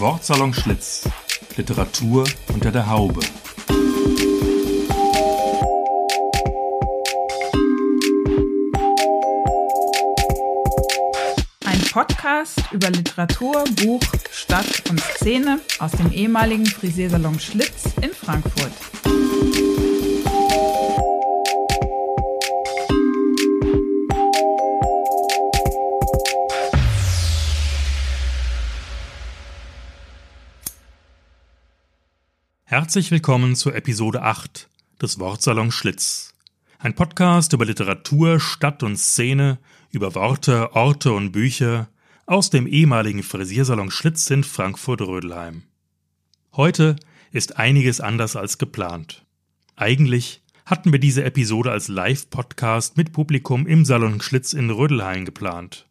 Wortsalon Schlitz. Literatur unter der Haube. Ein Podcast über Literatur, Buch, Stadt und Szene aus dem ehemaligen Frisiersalon Schlitz in Frankfurt. Herzlich willkommen zur Episode 8 des Wortsalon Schlitz. Ein Podcast über Literatur, Stadt und Szene, über Worte, Orte und Bücher aus dem ehemaligen Frisiersalon Schlitz in Frankfurt-Rödelheim. Heute ist einiges anders als geplant. Eigentlich hatten wir diese Episode als Live-Podcast mit Publikum im Salon Schlitz in Rödelheim geplant.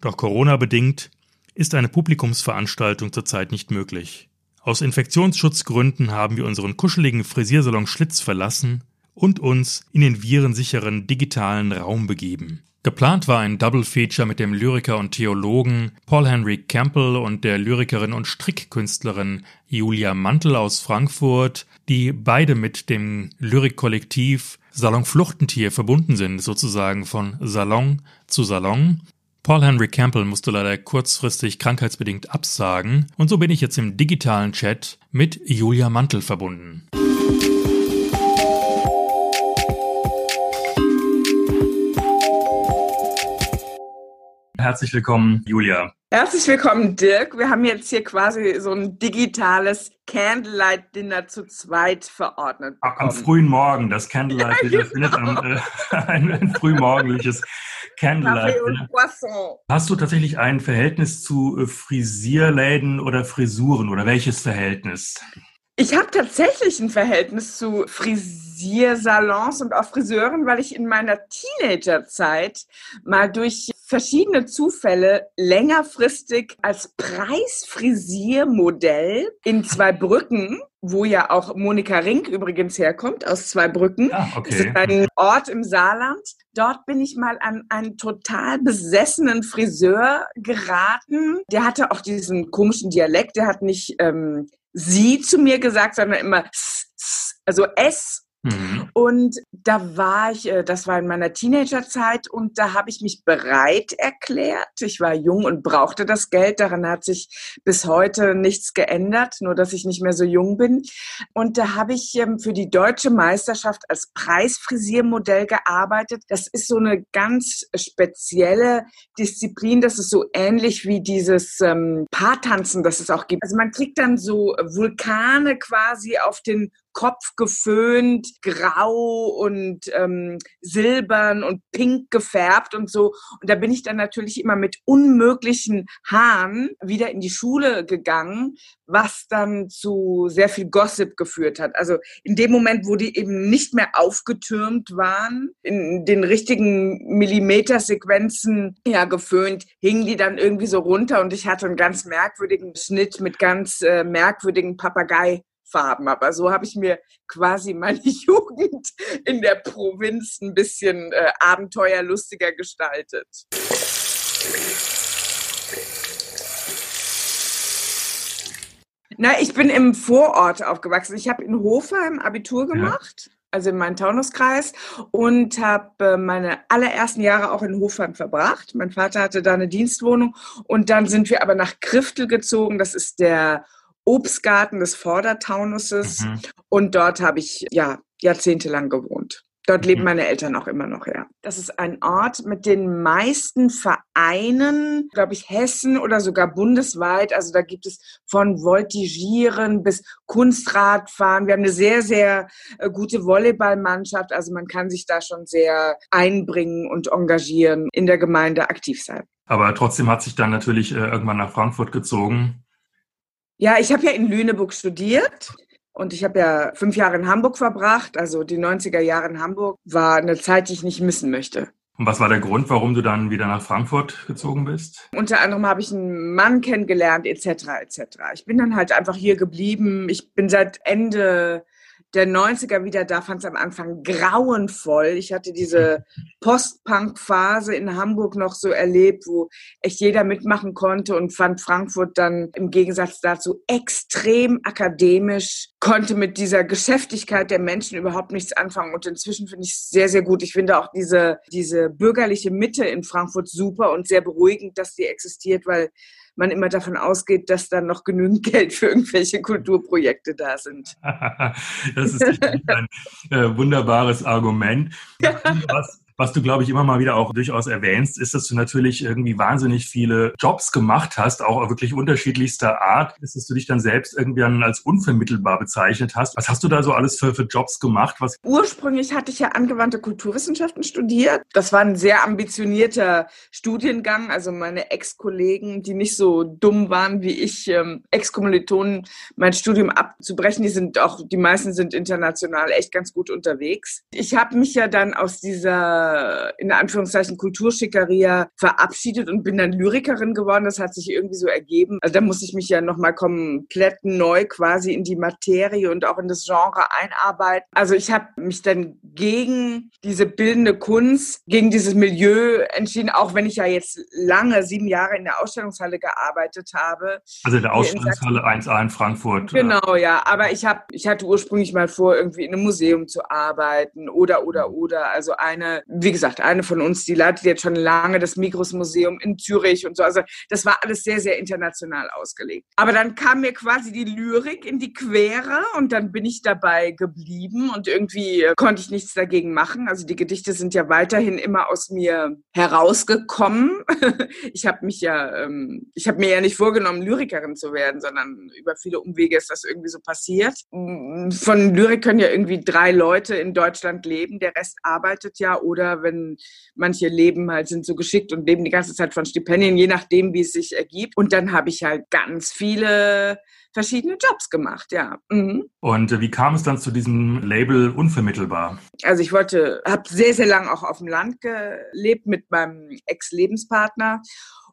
Doch Corona-bedingt ist eine Publikumsveranstaltung zurzeit nicht möglich. Aus Infektionsschutzgründen haben wir unseren kuscheligen Frisiersalon Schlitz verlassen und uns in den virensicheren digitalen Raum begeben. Geplant war ein Double Feature mit dem Lyriker und Theologen Paul Henry Campbell und der Lyrikerin und Strickkünstlerin Julia Mantel aus Frankfurt, die beide mit dem Lyrikkollektiv Salon Fluchtentier verbunden sind, sozusagen von Salon zu Salon Paul Henry Campbell musste leider kurzfristig krankheitsbedingt absagen und so bin ich jetzt im digitalen Chat mit Julia Mantel verbunden. Herzlich willkommen, Julia. Herzlich willkommen, Dirk. Wir haben jetzt hier quasi so ein digitales Candlelight-Dinner zu zweit verordnet. Bekommen. Am frühen Morgen. Das Candlelight-Dinner ja, genau. findet am, äh, ein, ein frühmorgendliches Candlelight. Hast du tatsächlich ein Verhältnis zu äh, Frisierläden oder Frisuren oder welches Verhältnis? Ich habe tatsächlich ein Verhältnis zu Frisiersalons und auch Friseuren, weil ich in meiner Teenagerzeit mal durch verschiedene Zufälle längerfristig als Preisfrisiermodell in zwei Brücken wo ja auch Monika Rink übrigens herkommt, aus Zweibrücken. Ah, okay. Das ist ein Ort im Saarland. Dort bin ich mal an einen total besessenen Friseur geraten. Der hatte auch diesen komischen Dialekt. Der hat nicht ähm, sie zu mir gesagt, sondern immer s, s, also S Mhm. Und da war ich, äh, das war in meiner Teenagerzeit und da habe ich mich bereit erklärt. Ich war jung und brauchte das Geld. Daran hat sich bis heute nichts geändert, nur dass ich nicht mehr so jung bin. Und da habe ich ähm, für die deutsche Meisterschaft als Preisfrisiermodell gearbeitet. Das ist so eine ganz spezielle Disziplin. Das ist so ähnlich wie dieses ähm, Paartanzen, das es auch gibt. Also man kriegt dann so Vulkane quasi auf den Kopf geföhnt, grau und ähm, silbern und pink gefärbt und so. Und da bin ich dann natürlich immer mit unmöglichen Haaren wieder in die Schule gegangen, was dann zu sehr viel Gossip geführt hat. Also in dem Moment, wo die eben nicht mehr aufgetürmt waren, in den richtigen Millimetersequenzen ja geföhnt, hingen die dann irgendwie so runter und ich hatte einen ganz merkwürdigen Schnitt mit ganz äh, merkwürdigen Papagei Farben. Aber so habe ich mir quasi meine Jugend in der Provinz ein bisschen äh, abenteuerlustiger gestaltet. Na, ich bin im Vorort aufgewachsen. Ich habe in Hofheim Abitur gemacht. Ja also in meinem Taunuskreis und habe äh, meine allerersten Jahre auch in Hofheim verbracht. Mein Vater hatte da eine Dienstwohnung und dann sind wir aber nach Kriftel gezogen. Das ist der Obstgarten des Vordertaunuses mhm. und dort habe ich ja jahrzehntelang gewohnt. Dort leben mhm. meine Eltern auch immer noch, ja. Das ist ein Ort mit den meisten Vereinen, glaube ich, Hessen oder sogar bundesweit. Also da gibt es von Voltigieren bis Kunstradfahren. Wir haben eine sehr, sehr äh, gute Volleyballmannschaft. Also man kann sich da schon sehr einbringen und engagieren, in der Gemeinde aktiv sein. Aber trotzdem hat sich dann natürlich äh, irgendwann nach Frankfurt gezogen. Ja, ich habe ja in Lüneburg studiert und ich habe ja fünf Jahre in Hamburg verbracht. Also die 90er Jahre in Hamburg war eine Zeit, die ich nicht missen möchte. Und was war der Grund, warum du dann wieder nach Frankfurt gezogen bist? Unter anderem habe ich einen Mann kennengelernt, etc. etc. Ich bin dann halt einfach hier geblieben. Ich bin seit Ende der 90er wieder da, fand es am Anfang grauenvoll. Ich hatte diese Post-Punk-Phase in Hamburg noch so erlebt, wo echt jeder mitmachen konnte und fand Frankfurt dann im Gegensatz dazu extrem akademisch, konnte mit dieser Geschäftigkeit der Menschen überhaupt nichts anfangen. Und inzwischen finde ich es sehr, sehr gut. Ich finde auch diese, diese bürgerliche Mitte in Frankfurt super und sehr beruhigend, dass die existiert, weil man immer davon ausgeht, dass dann noch genügend Geld für irgendwelche Kulturprojekte da sind. das ist ein äh, wunderbares Argument. Was, was du, glaube ich, immer mal wieder auch durchaus erwähnst, ist, dass du natürlich irgendwie wahnsinnig viele Jobs gemacht hast, auch wirklich unterschiedlichster Art, ist, dass du dich dann selbst irgendwie als unvermittelbar bezeichnet hast. Was hast du da so alles für, für Jobs gemacht? Was Ursprünglich hatte ich ja angewandte Kulturwissenschaften studiert. Das war ein sehr ambitionierter Studiengang. Also meine Ex-Kollegen, die nicht so dumm waren wie ich, ähm, Ex-Kommilitonen, mein Studium abzubrechen, die sind auch, die meisten sind international echt ganz gut unterwegs. Ich habe mich ja dann aus dieser äh, in Anführungszeichen Kulturschickeria verabschiedet und bin dann Lyrikerin geworden. Das hat sich irgendwie so ergeben. Also da muss ich mich ja nochmal komplett neu quasi in die Materie und auch in das Genre einarbeiten. Also ich habe mich dann gegen diese bildende Kunst, gegen dieses Milieu entschieden, auch wenn ich ja jetzt lange, sieben Jahre in der Ausstellungshalle gearbeitet habe. Also in der Ausstellungshalle 1a in Frankfurt. Genau, ja. Aber ich habe, ich hatte ursprünglich mal vor, irgendwie in einem Museum zu arbeiten oder, oder, oder. Also eine wie gesagt, eine von uns, die leitet jetzt schon lange das Migros-Museum in Zürich und so. Also das war alles sehr, sehr international ausgelegt. Aber dann kam mir quasi die Lyrik in die Quere und dann bin ich dabei geblieben und irgendwie äh, konnte ich nichts dagegen machen. Also die Gedichte sind ja weiterhin immer aus mir herausgekommen. ich habe mich ja, ähm, ich habe mir ja nicht vorgenommen, Lyrikerin zu werden, sondern über viele Umwege ist das irgendwie so passiert. Von Lyrik können ja irgendwie drei Leute in Deutschland leben, der Rest arbeitet ja oder oder wenn manche leben halt, sind so geschickt und leben die ganze Zeit von Stipendien, je nachdem, wie es sich ergibt. Und dann habe ich halt ganz viele verschiedene Jobs gemacht, ja. Mhm. Und äh, wie kam es dann zu diesem Label unvermittelbar? Also ich wollte, habe sehr, sehr lange auch auf dem Land gelebt mit meinem Ex-Lebenspartner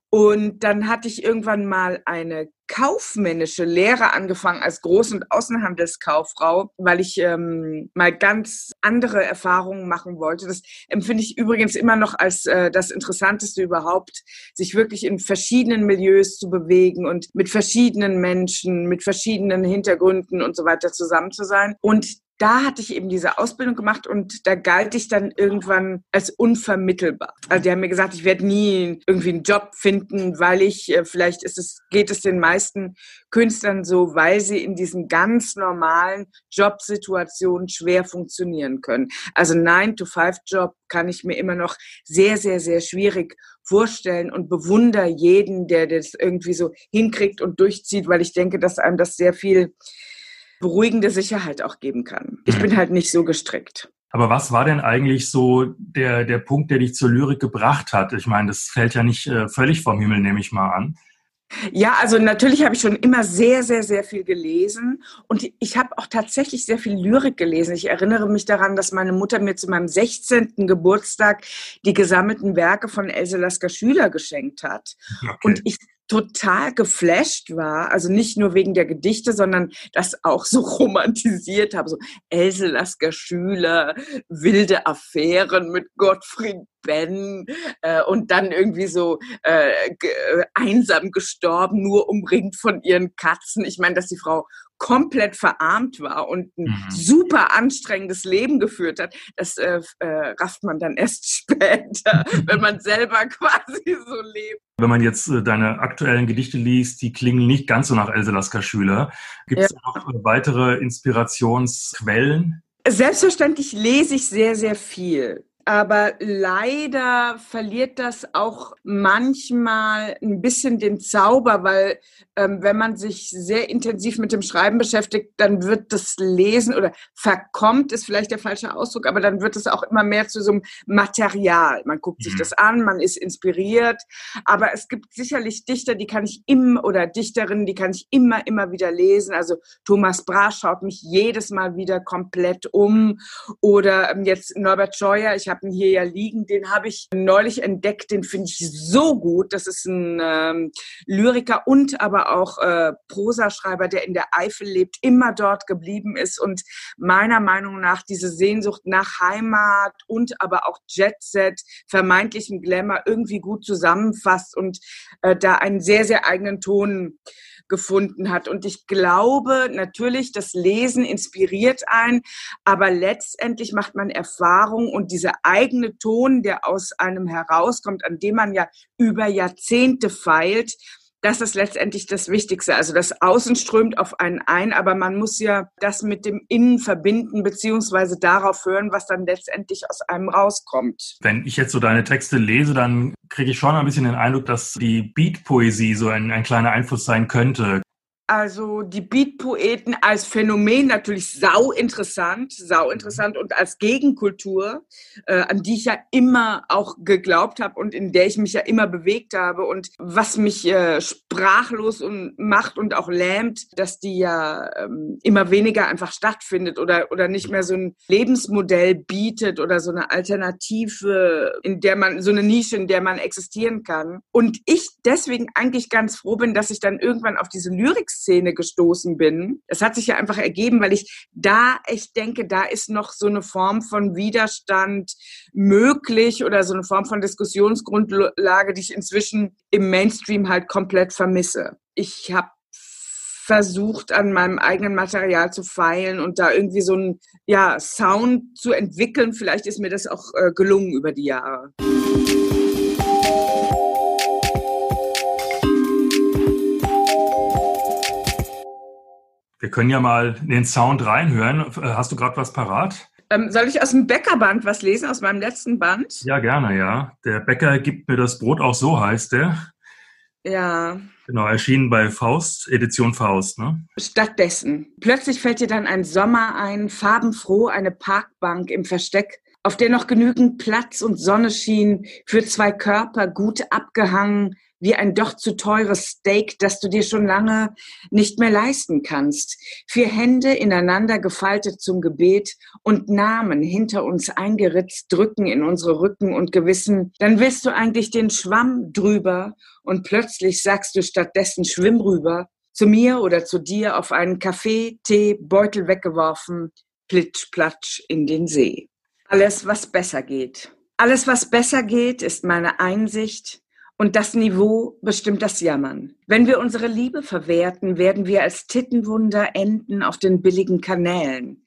und dann hatte ich irgendwann mal eine kaufmännische Lehre angefangen als Groß- und Außenhandelskauffrau, weil ich ähm, mal ganz andere Erfahrungen machen wollte. Das empfinde ich übrigens immer noch als äh, das Interessanteste überhaupt, sich wirklich in verschiedenen Milieus zu bewegen und mit verschiedenen Menschen, mit verschiedenen Hintergründen und so weiter zusammen zu sein. Und da hatte ich eben diese Ausbildung gemacht und da galt ich dann irgendwann als unvermittelbar. Also die haben mir gesagt, ich werde nie irgendwie einen Job finden, weil ich, äh, vielleicht ist es, geht es den meisten Künstlern so, weil sie in diesen ganz normalen Jobsituationen schwer funktionieren können. Also 9-to-5-Job kann ich mir immer noch sehr, sehr, sehr schwierig vorstellen und bewundere jeden, der das irgendwie so hinkriegt und durchzieht, weil ich denke, dass einem das sehr viel beruhigende Sicherheit auch geben kann. Ich bin mhm. halt nicht so gestrickt. Aber was war denn eigentlich so der, der Punkt, der dich zur Lyrik gebracht hat? Ich meine, das fällt ja nicht äh, völlig vom Himmel, nehme ich mal an. Ja, also natürlich habe ich schon immer sehr, sehr, sehr viel gelesen und ich habe auch tatsächlich sehr viel Lyrik gelesen. Ich erinnere mich daran, dass meine Mutter mir zu meinem 16. Geburtstag die gesammelten Werke von Else Lasker Schüler geschenkt hat. Okay. Und ich total geflasht war, also nicht nur wegen der Gedichte, sondern das auch so romantisiert habe, so Else Lasker Schüler, wilde Affären mit Gottfried Ben äh, und dann irgendwie so äh, einsam gestorben, nur umringt von ihren Katzen. Ich meine, dass die Frau komplett verarmt war und ein mhm. super anstrengendes Leben geführt hat, das äh, äh, rafft man dann erst später, wenn man selber quasi so lebt. Wenn man jetzt äh, deine aktuellen Gedichte liest, die klingen nicht ganz so nach Else Lasker Schüler. Gibt es ja. noch weitere Inspirationsquellen? Selbstverständlich lese ich sehr, sehr viel. Aber leider verliert das auch manchmal ein bisschen den Zauber, weil ähm, wenn man sich sehr intensiv mit dem Schreiben beschäftigt, dann wird das Lesen oder verkommt ist vielleicht der falsche Ausdruck, aber dann wird es auch immer mehr zu so einem Material. Man guckt sich mhm. das an, man ist inspiriert, aber es gibt sicherlich Dichter, die kann ich immer oder Dichterinnen, die kann ich immer, immer wieder lesen. Also Thomas Brasch schaut mich jedes Mal wieder komplett um oder ähm, jetzt Norbert Scheuer. Ich habe ihn hier ja liegen, den habe ich neulich entdeckt, den finde ich so gut. Das ist ein ähm, Lyriker und aber auch äh, Prosaschreiber, der in der Eifel lebt, immer dort geblieben ist und meiner Meinung nach diese Sehnsucht nach Heimat und aber auch Jetset, vermeintlichem Glamour irgendwie gut zusammenfasst und äh, da einen sehr, sehr eigenen Ton gefunden hat. Und ich glaube natürlich, das Lesen inspiriert ein, aber letztendlich macht man Erfahrung und dieser eigene Ton, der aus einem herauskommt, an dem man ja über Jahrzehnte feilt, das ist letztendlich das Wichtigste. Also das Außen strömt auf einen ein, aber man muss ja das mit dem Innen verbinden, beziehungsweise darauf hören, was dann letztendlich aus einem rauskommt. Wenn ich jetzt so deine Texte lese, dann kriege ich schon ein bisschen den Eindruck, dass die Beat-Poesie so ein, ein kleiner Einfluss sein könnte. Also die Beat-Poeten als Phänomen natürlich sau interessant, sau interessant und als Gegenkultur, äh, an die ich ja immer auch geglaubt habe und in der ich mich ja immer bewegt habe und was mich äh, sprachlos und macht und auch lähmt, dass die ja ähm, immer weniger einfach stattfindet oder oder nicht mehr so ein Lebensmodell bietet oder so eine Alternative, in der man so eine Nische, in der man existieren kann. Und ich deswegen eigentlich ganz froh bin, dass ich dann irgendwann auf diese Lyrik Szene gestoßen bin. Es hat sich ja einfach ergeben, weil ich da echt denke, da ist noch so eine Form von Widerstand möglich oder so eine Form von Diskussionsgrundlage, die ich inzwischen im Mainstream halt komplett vermisse. Ich habe versucht, an meinem eigenen Material zu feilen und da irgendwie so einen ja, Sound zu entwickeln. Vielleicht ist mir das auch äh, gelungen über die Jahre. Wir können ja mal in den Sound reinhören. Äh, hast du gerade was parat? Ähm, soll ich aus dem Bäckerband was lesen, aus meinem letzten Band? Ja, gerne, ja. Der Bäcker gibt mir das Brot auch so, heißt der. Ja. Genau, erschienen bei Faust, Edition Faust, ne? Stattdessen. Plötzlich fällt dir dann ein Sommer ein, farbenfroh, eine Parkbank im Versteck, auf der noch genügend Platz und Sonne schien, für zwei Körper gut abgehangen, wie ein doch zu teures Steak, das du dir schon lange nicht mehr leisten kannst. Vier Hände ineinander gefaltet zum Gebet und Namen hinter uns eingeritzt drücken in unsere Rücken und Gewissen. Dann willst du eigentlich den Schwamm drüber und plötzlich sagst du stattdessen Schwimm rüber zu mir oder zu dir auf einen Kaffee, Tee, Beutel weggeworfen, plitsch, platsch in den See. Alles, was besser geht. Alles, was besser geht, ist meine Einsicht, und das Niveau bestimmt das Jammern. Wenn wir unsere Liebe verwerten, werden wir als Tittenwunder enden auf den billigen Kanälen.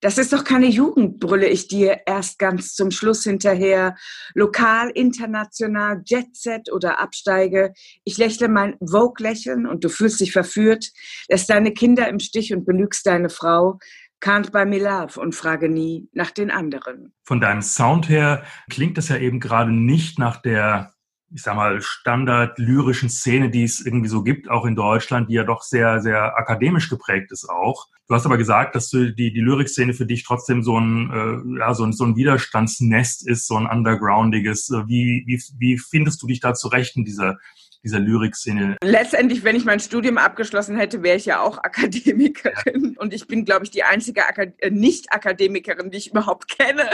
Das ist doch keine Jugend, brülle ich dir erst ganz zum Schluss hinterher. Lokal, international, Jetset oder Absteige. Ich lächle mein Vogue-Lächeln und du fühlst dich verführt, lässt deine Kinder im Stich und belügst deine Frau. Can't buy me love und frage nie nach den anderen. Von deinem Sound her klingt das ja eben gerade nicht nach der ich sag mal, standard-lyrischen Szene, die es irgendwie so gibt, auch in Deutschland, die ja doch sehr, sehr akademisch geprägt ist auch. Du hast aber gesagt, dass du die, die Lyrikszene für dich trotzdem so ein, äh, ja, so ein, so ein Widerstandsnest ist, so ein undergroundiges. Wie, wie, wie findest du dich da zurecht in dieser dieser Lyrikszene. Letztendlich, wenn ich mein Studium abgeschlossen hätte, wäre ich ja auch Akademikerin. Ja. Und ich bin, glaube ich, die einzige Akad äh, Nicht-Akademikerin, die ich überhaupt kenne.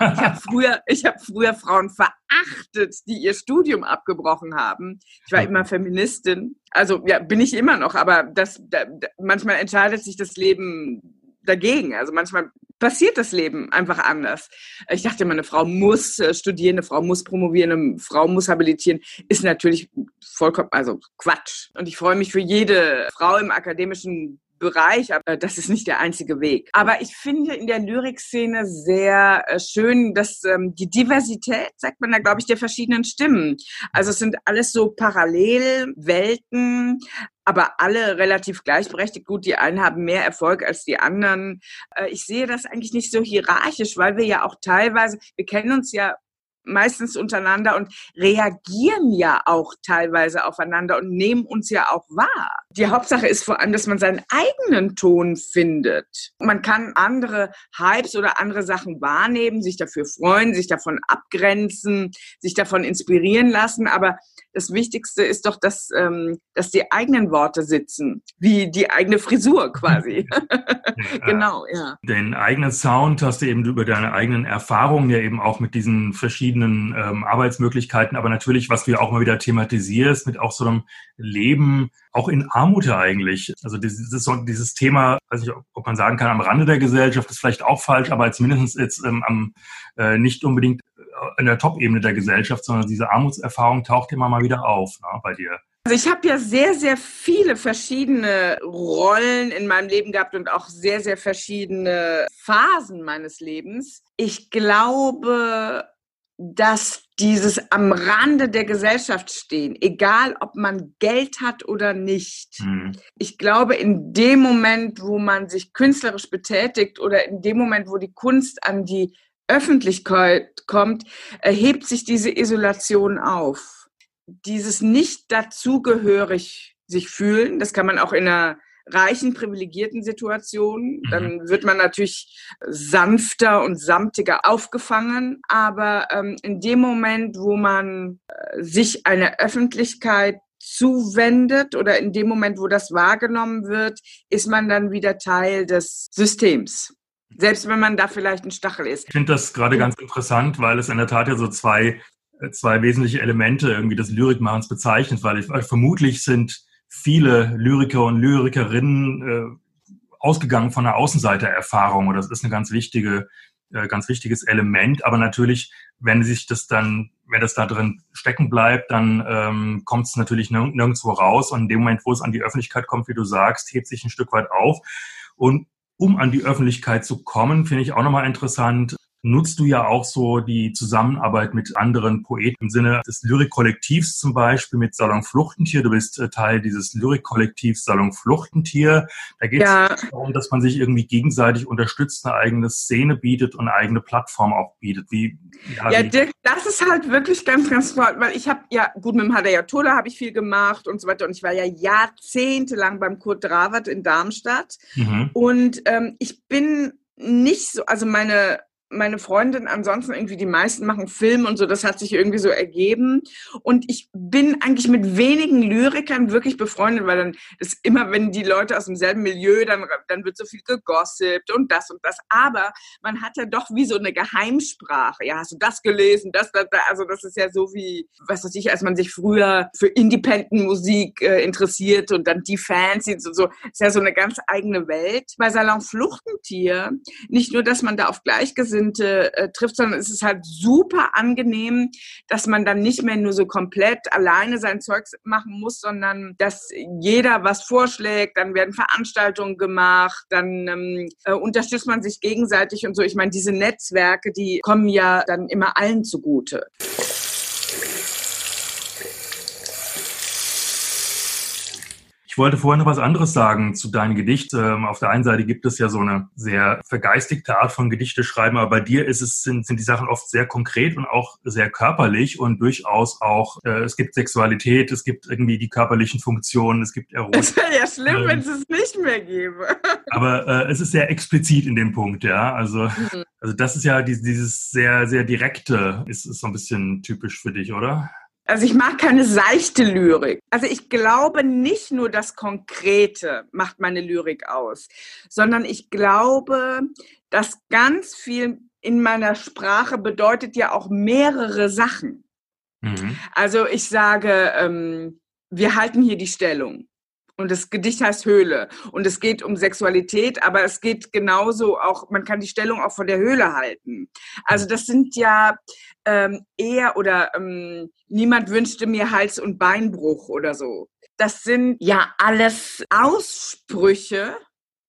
ich habe früher, hab früher Frauen verachtet, die ihr Studium abgebrochen haben. Ich war immer Feministin. Also ja, bin ich immer noch, aber das, da, manchmal entscheidet sich das Leben dagegen. Also manchmal passiert das Leben einfach anders. Ich dachte immer, eine Frau muss äh, studieren, eine Frau muss promovieren, eine Frau muss habilitieren, ist natürlich vollkommen, also Quatsch. Und ich freue mich für jede Frau im akademischen Bereich, aber das ist nicht der einzige Weg. Aber ich finde in der Lyrikszene sehr äh, schön, dass ähm, die Diversität, sagt man da, glaube ich, der verschiedenen Stimmen. Also es sind alles so Parallelwelten, aber alle relativ gleichberechtigt. Gut, die einen haben mehr Erfolg als die anderen. Äh, ich sehe das eigentlich nicht so hierarchisch, weil wir ja auch teilweise, wir kennen uns ja meistens untereinander und reagieren ja auch teilweise aufeinander und nehmen uns ja auch wahr. Die Hauptsache ist vor allem, dass man seinen eigenen Ton findet. Man kann andere Hypes oder andere Sachen wahrnehmen, sich dafür freuen, sich davon abgrenzen, sich davon inspirieren lassen. Aber das Wichtigste ist doch, dass, ähm, dass die eigenen Worte sitzen, wie die eigene Frisur quasi. genau, ja. Den eigenen Sound hast du eben über deine eigenen Erfahrungen ja eben auch mit diesen verschiedenen ähm, Arbeitsmöglichkeiten, aber natürlich, was du ja auch mal wieder thematisierst, mit auch so einem Leben, auch in Armut ja eigentlich. Also dieses, dieses Thema, weiß nicht, ob man sagen kann, am Rande der Gesellschaft ist vielleicht auch falsch, aber zumindest jetzt ähm, am äh, nicht unbedingt in der Top-Ebene der Gesellschaft, sondern diese Armutserfahrung taucht immer mal wieder auf ne, bei dir. Also ich habe ja sehr, sehr viele verschiedene Rollen in meinem Leben gehabt und auch sehr, sehr verschiedene Phasen meines Lebens. Ich glaube, dass dieses am Rande der Gesellschaft stehen, egal ob man Geld hat oder nicht. Mhm. Ich glaube, in dem Moment, wo man sich künstlerisch betätigt oder in dem Moment, wo die Kunst an die Öffentlichkeit kommt, erhebt sich diese Isolation auf. Dieses nicht dazugehörig sich fühlen, das kann man auch in einer reichen, privilegierten Situation. Mhm. Dann wird man natürlich sanfter und samtiger aufgefangen. Aber ähm, in dem Moment, wo man äh, sich einer Öffentlichkeit zuwendet oder in dem Moment, wo das wahrgenommen wird, ist man dann wieder Teil des Systems. Selbst wenn man da vielleicht ein Stachel ist. Ich finde das gerade ganz interessant, weil es in der Tat ja so zwei, äh, zwei wesentliche Elemente irgendwie des Lyrikmachens bezeichnet, weil ich, vermutlich sind viele Lyriker und Lyrikerinnen äh, ausgegangen von einer Außenseitererfahrung. Und das ist ein ganz wichtige, äh, ganz wichtiges Element. Aber natürlich, wenn sich das dann, wenn das da drin stecken bleibt, dann ähm, kommt es natürlich nirg nirgendwo raus. Und in dem Moment, wo es an die Öffentlichkeit kommt, wie du sagst, hebt sich ein Stück weit auf. Und um an die Öffentlichkeit zu kommen, finde ich auch nochmal interessant, nutzt du ja auch so die Zusammenarbeit mit anderen Poeten im Sinne des Lyrikkollektivs zum Beispiel mit Salon Fluchtentier. Du bist äh, Teil dieses Lyrikkollektivs Salon Fluchtentier. Da geht es ja. darum, dass man sich irgendwie gegenseitig unterstützt, eine eigene Szene bietet und eine eigene Plattform auch bietet. Wie, ja, ja Dirk, das ist halt wirklich ganz, ganz toll, weil ich habe ja, gut, mit dem Hadayatola habe ich viel gemacht und so weiter und ich war ja jahrzehntelang beim Kurt Dravert in Darmstadt mhm. und ähm, ich bin nicht so, also meine meine Freundin ansonsten irgendwie die meisten machen Film und so, das hat sich irgendwie so ergeben. Und ich bin eigentlich mit wenigen Lyrikern wirklich befreundet, weil dann ist immer, wenn die Leute aus demselben Milieu, dann, dann wird so viel gegossipt und das und das. Aber man hat ja doch wie so eine Geheimsprache. Ja, hast du das gelesen? Das, das, das. Also das ist ja so wie, was weiß ich, als man sich früher für Independent Musik äh, interessiert und dann die Fans und so. Ist ja so eine ganz eigene Welt. Bei Salon Fluchtentier, nicht nur, dass man da auf Gleichgesinnte Gleichgesinnte äh, trifft, sondern es ist halt super angenehm, dass man dann nicht mehr nur so komplett alleine sein Zeug machen muss, sondern dass jeder was vorschlägt, dann werden Veranstaltungen gemacht, dann ähm, äh, unterstützt man sich gegenseitig und so. Ich meine, diese Netzwerke, die kommen ja dann immer allen zugute. Ich wollte vorher noch was anderes sagen zu deinem Gedicht. Ähm, auf der einen Seite gibt es ja so eine sehr vergeistigte Art von Gedichte schreiben, aber bei dir ist es, sind, sind die Sachen oft sehr konkret und auch sehr körperlich und durchaus auch, äh, es gibt Sexualität, es gibt irgendwie die körperlichen Funktionen, es gibt Erotik. Es wäre ja schlimm, ähm, wenn es es nicht mehr gäbe. aber äh, es ist sehr explizit in dem Punkt, ja. Also, mhm. also das ist ja dieses, dieses sehr, sehr direkte, ist, ist so ein bisschen typisch für dich, oder? Also ich mag keine seichte Lyrik. Also ich glaube nicht nur das Konkrete macht meine Lyrik aus, sondern ich glaube, dass ganz viel in meiner Sprache bedeutet ja auch mehrere Sachen. Mhm. Also ich sage, ähm, wir halten hier die Stellung. Und das Gedicht heißt Höhle. Und es geht um Sexualität, aber es geht genauso auch, man kann die Stellung auch vor der Höhle halten. Also das sind ja ähm, eher oder ähm, niemand wünschte mir Hals- und Beinbruch oder so. Das sind ja alles Aussprüche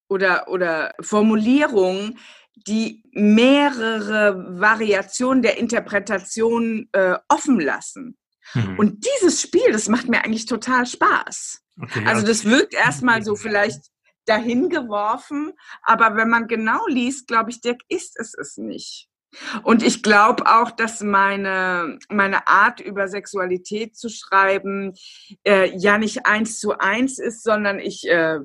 oder, oder Formulierungen, die mehrere Variationen der Interpretation äh, offen lassen. Mhm. Und dieses Spiel, das macht mir eigentlich total Spaß. Okay, also das wirkt erstmal so vielleicht dahin geworfen, aber wenn man genau liest, glaube ich, Dirk, ist es es nicht. Und ich glaube auch, dass meine, meine Art, über Sexualität zu schreiben, äh, ja nicht eins zu eins ist, sondern ich äh,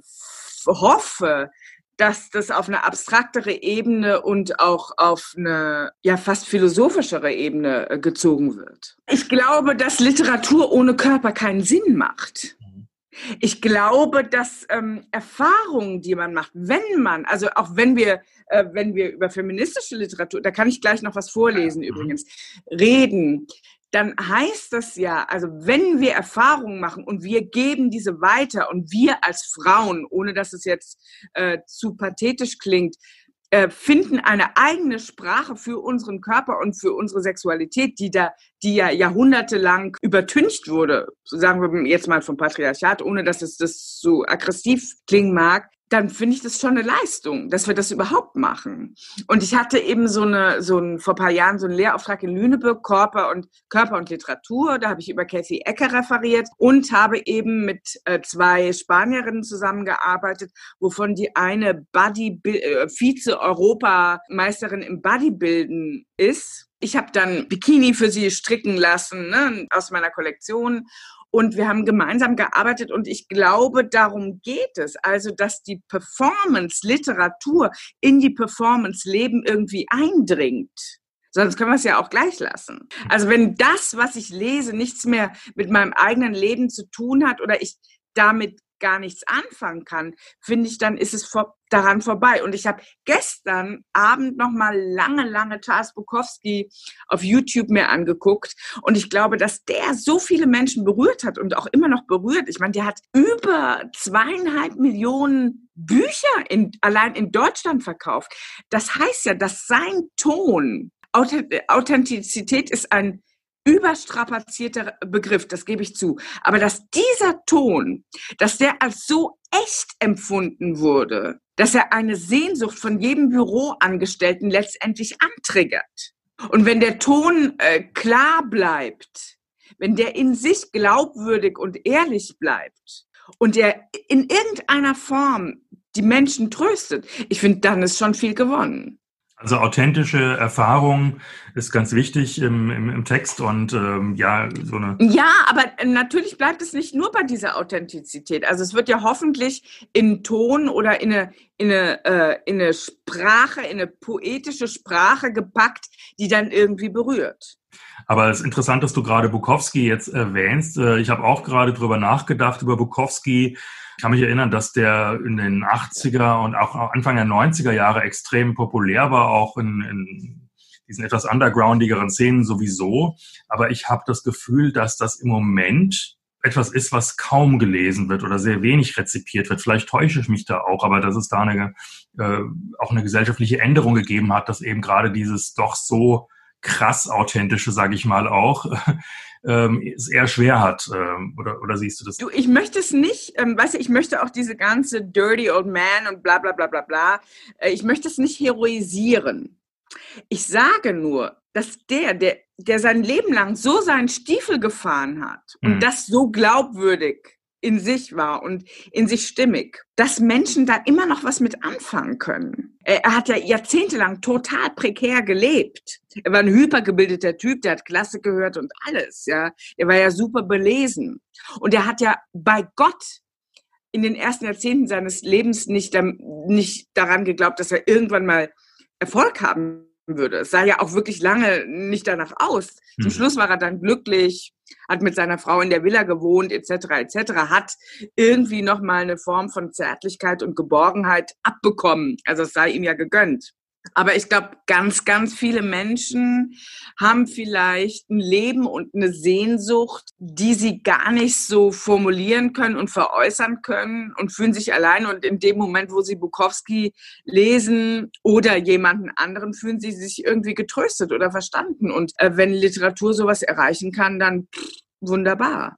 hoffe, dass das auf eine abstraktere Ebene und auch auf eine ja fast philosophischere Ebene äh, gezogen wird. Ich glaube, dass Literatur ohne Körper keinen Sinn macht. Ich glaube, dass ähm, Erfahrungen, die man macht, wenn man, also auch wenn wir, äh, wenn wir über feministische Literatur, da kann ich gleich noch was vorlesen mhm. übrigens, reden, dann heißt das ja, also wenn wir Erfahrungen machen und wir geben diese weiter und wir als Frauen, ohne dass es jetzt äh, zu pathetisch klingt, äh, finden eine eigene Sprache für unseren Körper und für unsere Sexualität, die da, die ja jahrhundertelang übertüncht wurde, sagen wir jetzt mal vom Patriarchat, ohne dass es das so aggressiv klingen mag, dann finde ich das schon eine Leistung, dass wir das überhaupt machen. Und ich hatte eben so eine, so ein, vor ein paar Jahren so einen Lehrauftrag in Lüneburg, Körper und, Körper und Literatur. Da habe ich über Kathy Ecker referiert und habe eben mit äh, zwei Spanierinnen zusammengearbeitet, wovon die eine Body, äh, Vize-Europameisterin im Bodybuilden ist. Ich habe dann Bikini für sie stricken lassen ne, aus meiner Kollektion und wir haben gemeinsam gearbeitet und ich glaube, darum geht es. Also, dass die Performance, Literatur in die Performance Leben irgendwie eindringt. Sonst können wir es ja auch gleich lassen. Also wenn das, was ich lese, nichts mehr mit meinem eigenen Leben zu tun hat oder ich damit gar nichts anfangen kann, finde ich, dann ist es vor, daran vorbei. Und ich habe gestern Abend noch mal lange, lange Charles Bukowski auf YouTube mir angeguckt. Und ich glaube, dass der so viele Menschen berührt hat und auch immer noch berührt. Ich meine, der hat über zweieinhalb Millionen Bücher in, allein in Deutschland verkauft. Das heißt ja, dass sein Ton, Authentizität ist ein überstrapazierter Begriff, das gebe ich zu. Aber dass dieser Ton, dass der als so echt empfunden wurde, dass er eine Sehnsucht von jedem Büroangestellten letztendlich antriggert. Und wenn der Ton äh, klar bleibt, wenn der in sich glaubwürdig und ehrlich bleibt und der in irgendeiner Form die Menschen tröstet, ich finde, dann ist schon viel gewonnen. Also authentische Erfahrung ist ganz wichtig im, im, im Text und ähm, ja, so eine. Ja, aber natürlich bleibt es nicht nur bei dieser Authentizität. Also es wird ja hoffentlich in Ton oder in eine, in eine, äh, in eine Sprache, in eine poetische Sprache gepackt, die dann irgendwie berührt. Aber es ist interessant, dass du gerade Bukowski jetzt erwähnst. Äh, ich habe auch gerade drüber nachgedacht, über Bukowski kann mich erinnern, dass der in den 80er und auch Anfang der 90er Jahre extrem populär war, auch in, in diesen etwas undergroundigeren Szenen sowieso. Aber ich habe das Gefühl, dass das im Moment etwas ist, was kaum gelesen wird oder sehr wenig rezipiert wird. Vielleicht täusche ich mich da auch, aber dass es da eine, äh, auch eine gesellschaftliche Änderung gegeben hat, dass eben gerade dieses doch so krass authentische, sage ich mal auch, ähm, es eher schwer hat. Ähm, oder, oder siehst du das? Du, ich möchte es nicht, ähm, weißt du, ich möchte auch diese ganze Dirty Old Man und bla bla bla bla bla, äh, ich möchte es nicht heroisieren. Ich sage nur, dass der, der, der sein Leben lang so seinen Stiefel gefahren hat und mhm. das so glaubwürdig in sich war und in sich stimmig, dass Menschen da immer noch was mit anfangen können. Er hat ja jahrzehntelang total prekär gelebt. Er war ein hypergebildeter Typ, der hat Klasse gehört und alles, ja. Er war ja super belesen. Und er hat ja bei Gott in den ersten Jahrzehnten seines Lebens nicht, nicht daran geglaubt, dass er irgendwann mal Erfolg haben würde. Es sah ja auch wirklich lange nicht danach aus. Zum hm. Schluss war er dann glücklich, hat mit seiner Frau in der Villa gewohnt, etc., etc., hat irgendwie nochmal eine Form von Zärtlichkeit und Geborgenheit abbekommen. Also es sei ihm ja gegönnt. Aber ich glaube, ganz, ganz viele Menschen haben vielleicht ein Leben und eine Sehnsucht, die sie gar nicht so formulieren können und veräußern können und fühlen sich allein. Und in dem Moment, wo sie Bukowski lesen oder jemanden anderen, fühlen sie sich irgendwie getröstet oder verstanden. Und äh, wenn Literatur sowas erreichen kann, dann pff, wunderbar.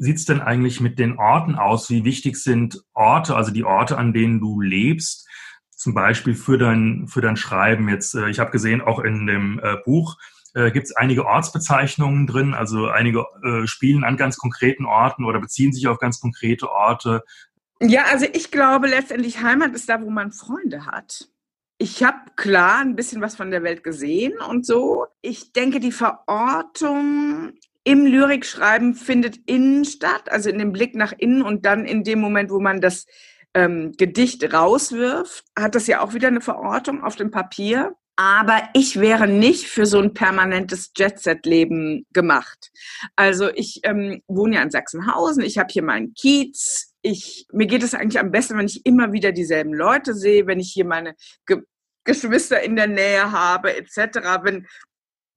Wie sieht's denn eigentlich mit den Orten aus? Wie wichtig sind Orte, also die Orte, an denen du lebst, zum Beispiel für dein, für dein Schreiben? Jetzt, äh, ich habe gesehen, auch in dem äh, Buch äh, gibt es einige Ortsbezeichnungen drin, also einige äh, spielen an ganz konkreten Orten oder beziehen sich auf ganz konkrete Orte. Ja, also ich glaube letztendlich Heimat ist da, wo man Freunde hat. Ich habe klar ein bisschen was von der Welt gesehen und so. Ich denke, die Verortung im Lyrikschreiben findet innen statt, also in dem Blick nach innen und dann in dem Moment, wo man das ähm, Gedicht rauswirft, hat das ja auch wieder eine Verortung auf dem Papier. Aber ich wäre nicht für so ein permanentes Jet-Set-Leben gemacht. Also ich ähm, wohne ja in Sachsenhausen, ich habe hier meinen Kiez. Ich, mir geht es eigentlich am besten, wenn ich immer wieder dieselben Leute sehe, wenn ich hier meine Ge Geschwister in der Nähe habe, etc. Wenn,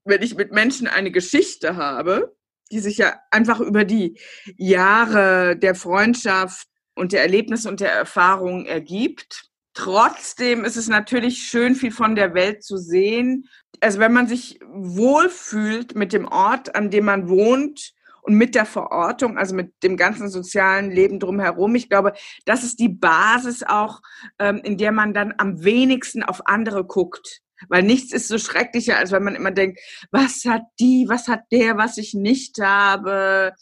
wenn ich mit Menschen eine Geschichte habe, die sich ja einfach über die Jahre der Freundschaft und der Erlebnisse und der Erfahrungen ergibt. Trotzdem ist es natürlich schön, viel von der Welt zu sehen. Also wenn man sich wohlfühlt mit dem Ort, an dem man wohnt und mit der Verortung, also mit dem ganzen sozialen Leben drumherum, ich glaube, das ist die Basis auch, ähm, in der man dann am wenigsten auf andere guckt. Weil nichts ist so schrecklicher, als wenn man immer denkt, was hat die, was hat der, was ich nicht habe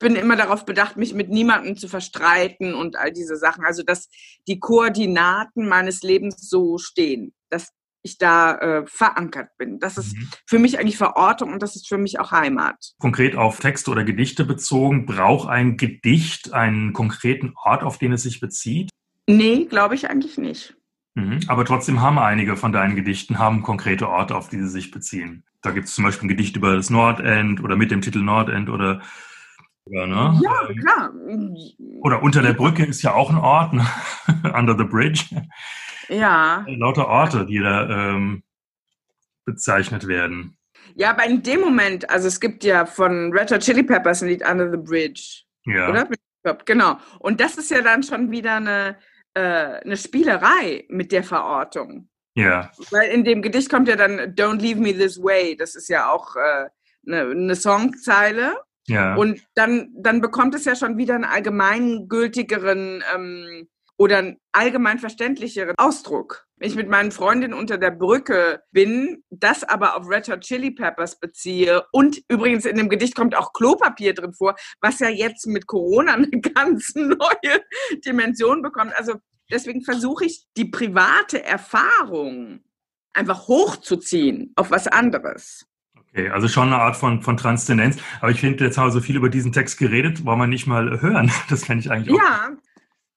bin immer darauf bedacht, mich mit niemandem zu verstreiten und all diese Sachen. Also, dass die Koordinaten meines Lebens so stehen, dass ich da äh, verankert bin. Das ist mhm. für mich eigentlich Verortung und das ist für mich auch Heimat. Konkret auf Texte oder Gedichte bezogen, braucht ein Gedicht einen konkreten Ort, auf den es sich bezieht? Nee, glaube ich eigentlich nicht. Mhm. Aber trotzdem haben einige von deinen Gedichten haben konkrete Orte, auf die sie sich beziehen. Da gibt es zum Beispiel ein Gedicht über das Nordend oder mit dem Titel Nordend oder ja, ne? ja ähm, klar. Oder unter der Brücke ist ja auch ein Ort, ne? Under the Bridge. Ja. Lauter Orte, die da ähm, bezeichnet werden. Ja, aber in dem Moment, also es gibt ja von Red Hot Chili Peppers ein Lied Under the Bridge. Ja. Oder? Genau. Und das ist ja dann schon wieder eine, äh, eine Spielerei mit der Verortung. Ja. Weil in dem Gedicht kommt ja dann Don't Leave Me This Way. Das ist ja auch äh, eine, eine Songzeile. Ja. Und dann, dann bekommt es ja schon wieder einen allgemeingültigeren ähm, oder einen allgemein verständlicheren Ausdruck. Wenn ich mit meinen Freundinnen unter der Brücke bin, das aber auf Red Hot Chili Peppers beziehe und übrigens in dem Gedicht kommt auch Klopapier drin vor, was ja jetzt mit Corona eine ganz neue Dimension bekommt. Also deswegen versuche ich die private Erfahrung einfach hochzuziehen auf was anderes. Okay, also schon eine Art von, von Transzendenz. Aber ich finde, jetzt haben wir so viel über diesen Text geredet, wollen wir nicht mal hören. Das fände ich eigentlich auch. Ja.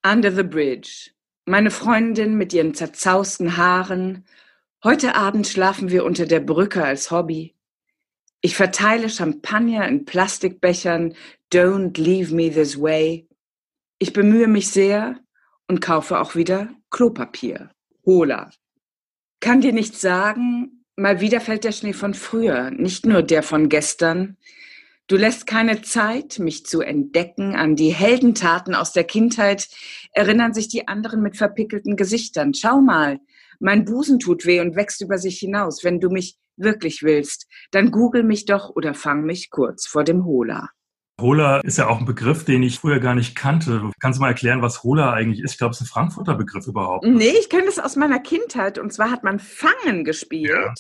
Under the Bridge. Meine Freundin mit ihren zerzausten Haaren. Heute Abend schlafen wir unter der Brücke als Hobby. Ich verteile Champagner in Plastikbechern. Don't leave me this way. Ich bemühe mich sehr und kaufe auch wieder Klopapier. Hola. Kann dir nicht sagen, Mal wieder fällt der Schnee von früher, nicht nur der von gestern. Du lässt keine Zeit, mich zu entdecken. An die Heldentaten aus der Kindheit erinnern sich die anderen mit verpickelten Gesichtern. Schau mal, mein Busen tut weh und wächst über sich hinaus. Wenn du mich wirklich willst, dann google mich doch oder fang mich kurz vor dem Hola. Hola ist ja auch ein Begriff, den ich früher gar nicht kannte. Kannst du mal erklären, was Hola eigentlich ist? Ich glaube, es ist ein Frankfurter Begriff überhaupt. Nee, ich kenne das aus meiner Kindheit. Und zwar hat man Fangen gespielt. Ja.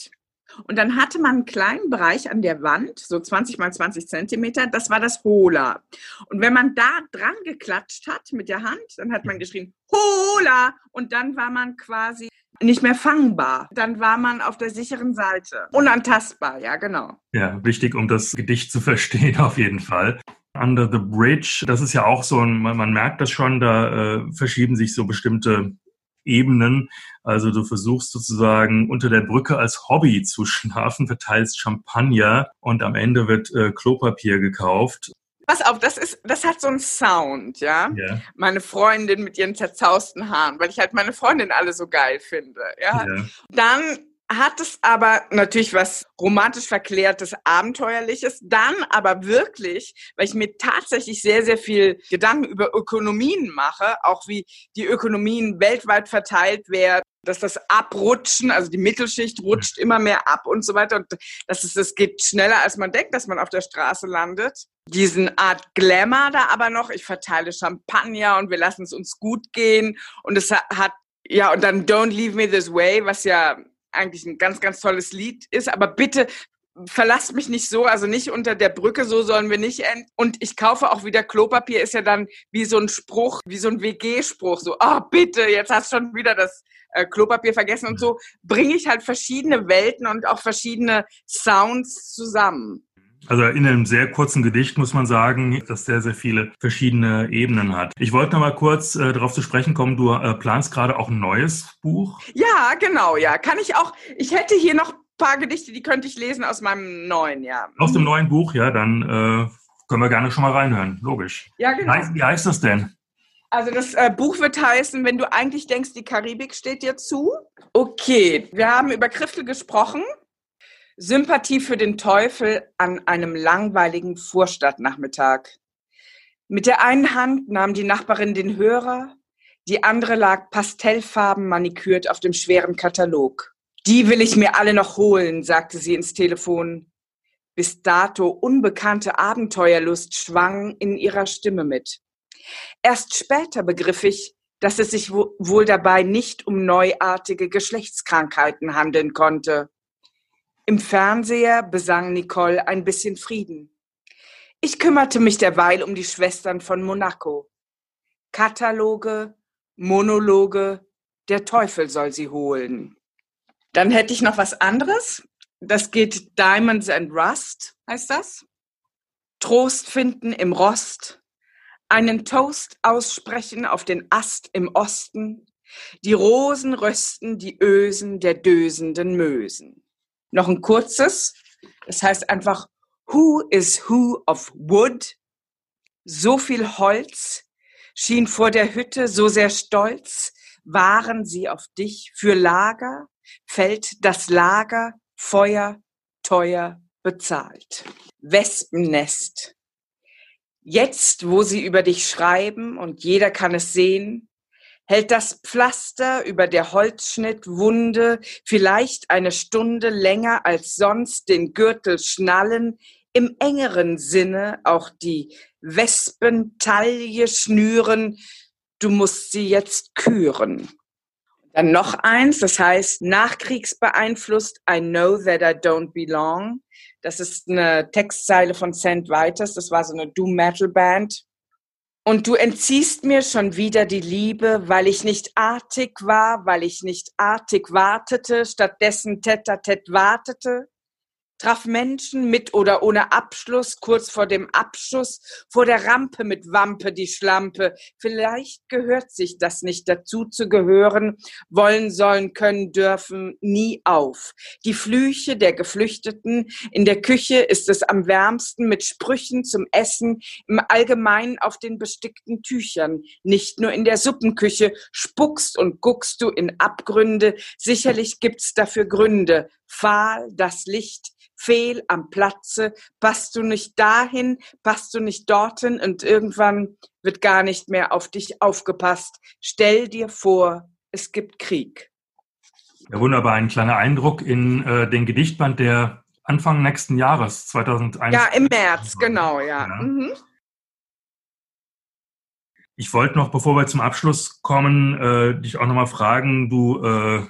Und dann hatte man einen kleinen Bereich an der Wand, so 20 mal 20 Zentimeter, das war das Hola. Und wenn man da dran geklatscht hat mit der Hand, dann hat man geschrien, Hola! Und dann war man quasi nicht mehr fangbar. Dann war man auf der sicheren Seite. Unantastbar, ja, genau. Ja, wichtig, um das Gedicht zu verstehen, auf jeden Fall. Under the Bridge, das ist ja auch so ein, man merkt das schon, da äh, verschieben sich so bestimmte Ebenen. Also du versuchst sozusagen unter der Brücke als Hobby zu schlafen, verteilst Champagner und am Ende wird äh, Klopapier gekauft. Pass auf, das ist, das hat so einen Sound, ja? ja. Meine Freundin mit ihren zerzausten Haaren, weil ich halt meine Freundin alle so geil finde, ja. ja. Dann hat es aber natürlich was romantisch verklärtes, abenteuerliches, dann aber wirklich, weil ich mir tatsächlich sehr, sehr viel Gedanken über Ökonomien mache, auch wie die Ökonomien weltweit verteilt werden, dass das Abrutschen, also die Mittelschicht rutscht immer mehr ab und so weiter und das ist, das geht schneller, als man denkt, dass man auf der Straße landet. Diesen Art Glamour da aber noch, ich verteile Champagner und wir lassen es uns gut gehen. Und es hat ja, und dann Don't Leave Me This Way, was ja eigentlich ein ganz, ganz tolles Lied ist. Aber bitte verlasst mich nicht so, also nicht unter der Brücke, so sollen wir nicht enden. Und ich kaufe auch wieder Klopapier, ist ja dann wie so ein Spruch, wie so ein WG-Spruch, so, ah, oh, bitte, jetzt hast schon wieder das äh, Klopapier vergessen und so bringe ich halt verschiedene Welten und auch verschiedene Sounds zusammen. Also in einem sehr kurzen Gedicht muss man sagen, dass sehr, sehr viele verschiedene Ebenen hat. Ich wollte noch mal kurz äh, darauf zu sprechen kommen, du äh, planst gerade auch ein neues Buch. Ja, genau, ja. Kann ich auch, ich hätte hier noch ein paar Gedichte, die könnte ich lesen aus meinem neuen, ja. Aus dem neuen Buch, ja, dann äh, können wir gerne schon mal reinhören, logisch. Ja, genau. Wie heißt, wie heißt das denn? Also das äh, Buch wird heißen, wenn du eigentlich denkst, die Karibik steht dir zu. Okay, wir haben über Kriftel gesprochen. Sympathie für den Teufel an einem langweiligen Vorstadtnachmittag. Mit der einen Hand nahm die Nachbarin den Hörer, die andere lag pastellfarben manikürt auf dem schweren Katalog. Die will ich mir alle noch holen, sagte sie ins Telefon. Bis dato unbekannte Abenteuerlust schwang in ihrer Stimme mit. Erst später begriff ich, dass es sich wohl dabei nicht um neuartige Geschlechtskrankheiten handeln konnte. Im Fernseher besang Nicole ein bisschen Frieden. Ich kümmerte mich derweil um die Schwestern von Monaco. Kataloge, Monologe, der Teufel soll sie holen. Dann hätte ich noch was anderes. Das geht Diamonds and Rust, heißt das. Trost finden im Rost, einen Toast aussprechen auf den Ast im Osten, die Rosen rösten die Ösen der dösenden Mösen noch ein kurzes. Das heißt einfach Who is who of wood? So viel Holz schien vor der Hütte so sehr stolz. Waren sie auf dich für Lager? Fällt das Lager Feuer teuer bezahlt. Wespennest. Jetzt, wo sie über dich schreiben und jeder kann es sehen, hält das Pflaster über der Holzschnittwunde vielleicht eine Stunde länger als sonst den Gürtel schnallen, im engeren Sinne auch die Wespentaille schnüren, du musst sie jetzt küren. Dann noch eins, das heißt nachkriegsbeeinflusst I know that I don't belong. Das ist eine Textzeile von St. Vitus, das war so eine Doom-Metal-Band. Und du entziehst mir schon wieder die Liebe, weil ich nicht artig war, weil ich nicht artig wartete, stattdessen tete-a-tete wartete traf Menschen mit oder ohne Abschluss, kurz vor dem Abschuss, vor der Rampe mit Wampe die Schlampe. Vielleicht gehört sich das nicht dazu zu gehören, wollen, sollen, können, dürfen, nie auf. Die Flüche der Geflüchteten, in der Küche ist es am wärmsten mit Sprüchen zum Essen, im Allgemeinen auf den bestickten Tüchern. Nicht nur in der Suppenküche spuckst und guckst du in Abgründe, sicherlich gibt's dafür Gründe. Fahl, das Licht, fehl am Platze, passt du nicht dahin, passt du nicht dorthin und irgendwann wird gar nicht mehr auf dich aufgepasst. Stell dir vor, es gibt Krieg. Ja, wunderbar, ein kleiner Eindruck in äh, den Gedichtband, der Anfang nächsten Jahres, 2001. Ja, im März, genau, ja. ja. Mhm. Ich wollte noch, bevor wir zum Abschluss kommen, äh, dich auch nochmal fragen, du äh,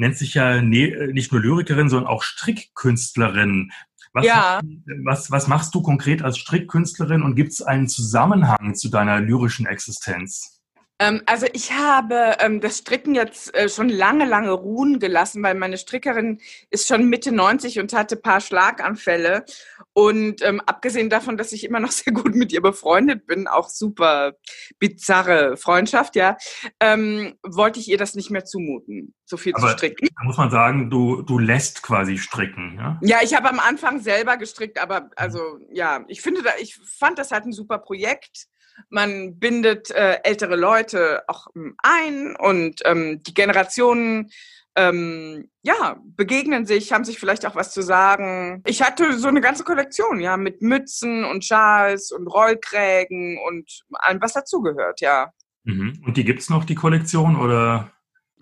nennt sich ja ne, nicht nur Lyrikerin, sondern auch Strickkünstlerin. Was, ja. was, was machst du konkret als Strickkünstlerin und gibt es einen Zusammenhang zu deiner lyrischen Existenz? Ähm, also ich habe ähm, das Stricken jetzt äh, schon lange, lange ruhen gelassen, weil meine Strickerin ist schon Mitte 90 und hatte ein paar Schlaganfälle. Und ähm, abgesehen davon, dass ich immer noch sehr gut mit ihr befreundet bin, auch super bizarre Freundschaft, ja, ähm, wollte ich ihr das nicht mehr zumuten, so viel aber zu stricken. Da muss man sagen, du, du lässt quasi stricken, ja? Ja, ich habe am Anfang selber gestrickt, aber also ja, ich finde da, ich fand das halt ein super Projekt man bindet äh, ältere Leute auch ähm, ein und ähm, die Generationen ähm, ja, begegnen sich, haben sich vielleicht auch was zu sagen. Ich hatte so eine ganze Kollektion, ja, mit Mützen und Schals und Rollkrägen und allem, was dazugehört, ja. Mhm. Und die gibt's noch, die Kollektion, oder?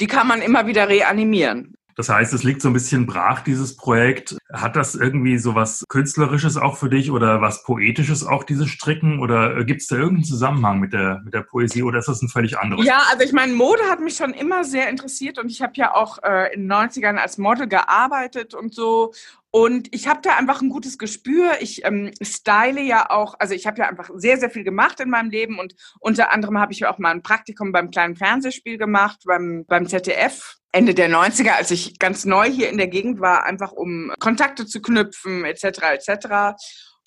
Die kann man immer wieder reanimieren. Das heißt, es liegt so ein bisschen brach, dieses Projekt. Hat das irgendwie so was Künstlerisches auch für dich oder was Poetisches auch, dieses Stricken? Oder gibt es da irgendeinen Zusammenhang mit der, mit der Poesie oder ist das ein völlig anderes? Ja, also ich meine, Mode hat mich schon immer sehr interessiert und ich habe ja auch äh, in den 90ern als Model gearbeitet und so. Und ich habe da einfach ein gutes Gespür. Ich ähm, style ja auch, also ich habe ja einfach sehr, sehr viel gemacht in meinem Leben und unter anderem habe ich auch mal ein Praktikum beim kleinen Fernsehspiel gemacht, beim, beim ZDF. Ende der 90er, als ich ganz neu hier in der Gegend war, einfach um Kontakte zu knüpfen, etc., etc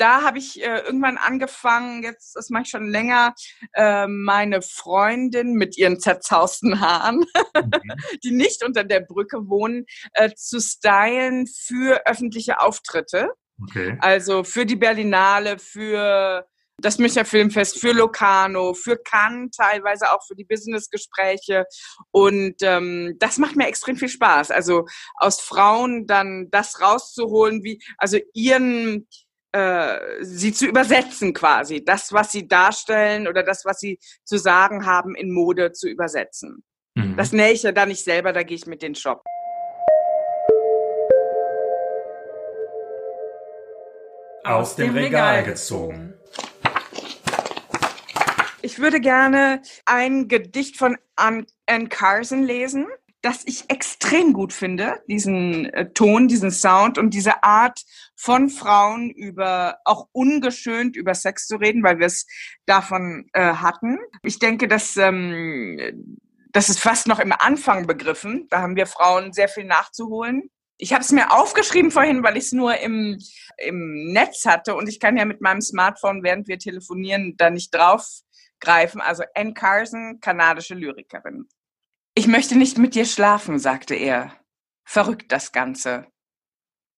da habe ich äh, irgendwann angefangen, jetzt, das mache ich schon länger, äh, meine Freundin mit ihren zerzausten Haaren, mhm. die nicht unter der Brücke wohnen, äh, zu stylen für öffentliche Auftritte. Okay. Also für die Berlinale, für das Münchner Filmfest, für Locarno, für Cannes, teilweise auch für die Businessgespräche. Und ähm, das macht mir extrem viel Spaß. Also aus Frauen dann das rauszuholen, wie, also ihren, äh, sie zu übersetzen quasi, das, was sie darstellen oder das, was sie zu sagen haben, in Mode zu übersetzen. Mhm. Das nähe ich ja dann nicht selber, da gehe ich mit den Shop. Aus dem Regal gezogen. Ich würde gerne ein Gedicht von Anne Carson lesen das ich extrem gut finde, diesen äh, Ton, diesen Sound und diese Art von Frauen über auch ungeschönt über Sex zu reden, weil wir es davon äh, hatten. Ich denke, dass ähm, das ist fast noch im Anfang begriffen. Da haben wir Frauen sehr viel nachzuholen. Ich habe es mir aufgeschrieben vorhin, weil ich es nur im, im Netz hatte und ich kann ja mit meinem Smartphone, während wir telefonieren, da nicht draufgreifen. Also Anne Carson, kanadische Lyrikerin. Ich möchte nicht mit dir schlafen, sagte er. Verrückt das Ganze.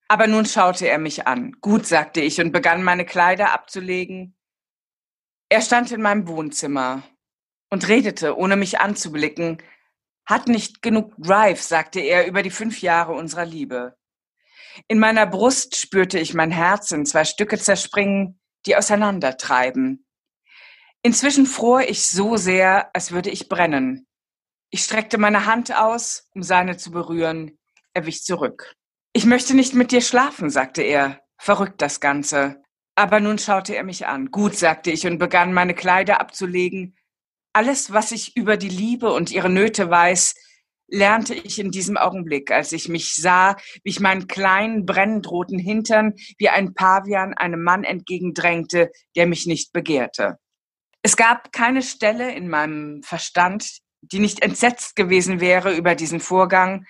Aber nun schaute er mich an. Gut, sagte ich und begann meine Kleider abzulegen. Er stand in meinem Wohnzimmer und redete, ohne mich anzublicken. Hat nicht genug Drive, sagte er über die fünf Jahre unserer Liebe. In meiner Brust spürte ich mein Herz in zwei Stücke zerspringen, die auseinandertreiben. Inzwischen fror ich so sehr, als würde ich brennen. Ich streckte meine Hand aus, um seine zu berühren. Er wich zurück. Ich möchte nicht mit dir schlafen, sagte er. Verrückt das Ganze. Aber nun schaute er mich an. Gut, sagte ich und begann meine Kleider abzulegen. Alles, was ich über die Liebe und ihre Nöte weiß, lernte ich in diesem Augenblick, als ich mich sah, wie ich meinen kleinen, brennend roten Hintern wie ein Pavian einem Mann entgegendrängte, der mich nicht begehrte. Es gab keine Stelle in meinem Verstand, die nicht entsetzt gewesen wäre über diesen Vorgang,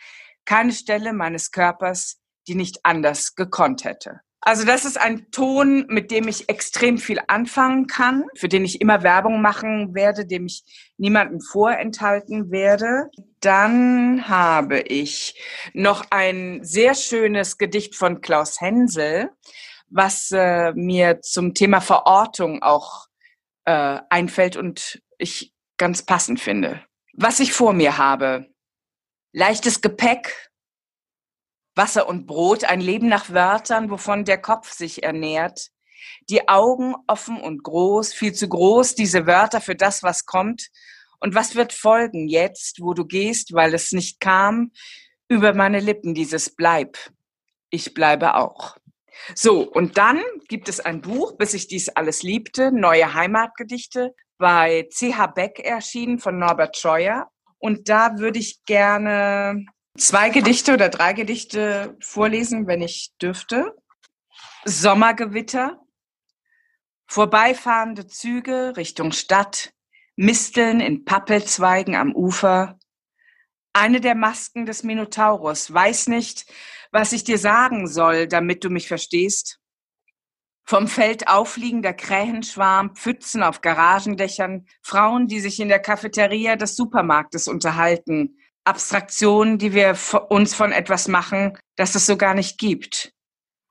keine Stelle meines Körpers, die nicht anders gekonnt hätte. Also das ist ein Ton, mit dem ich extrem viel anfangen kann, für den ich immer Werbung machen werde, dem ich niemanden vorenthalten werde. Dann habe ich noch ein sehr schönes Gedicht von Klaus Hensel, was äh, mir zum Thema Verortung auch äh, einfällt und ich ganz passend finde was ich vor mir habe. Leichtes Gepäck, Wasser und Brot, ein Leben nach Wörtern, wovon der Kopf sich ernährt. Die Augen offen und groß, viel zu groß, diese Wörter für das, was kommt. Und was wird folgen jetzt, wo du gehst, weil es nicht kam, über meine Lippen dieses Bleib. Ich bleibe auch. So, und dann gibt es ein Buch, bis ich dies alles liebte, Neue Heimatgedichte bei CH Beck erschienen von Norbert Scheuer. Und da würde ich gerne zwei Gedichte oder drei Gedichte vorlesen, wenn ich dürfte. Sommergewitter, vorbeifahrende Züge Richtung Stadt, Misteln in Pappelzweigen am Ufer. Eine der Masken des Minotaurus weiß nicht, was ich dir sagen soll, damit du mich verstehst. Vom Feld aufliegender Krähenschwarm, Pfützen auf Garagendächern, Frauen, die sich in der Cafeteria des Supermarktes unterhalten, Abstraktionen, die wir uns von etwas machen, das es so gar nicht gibt.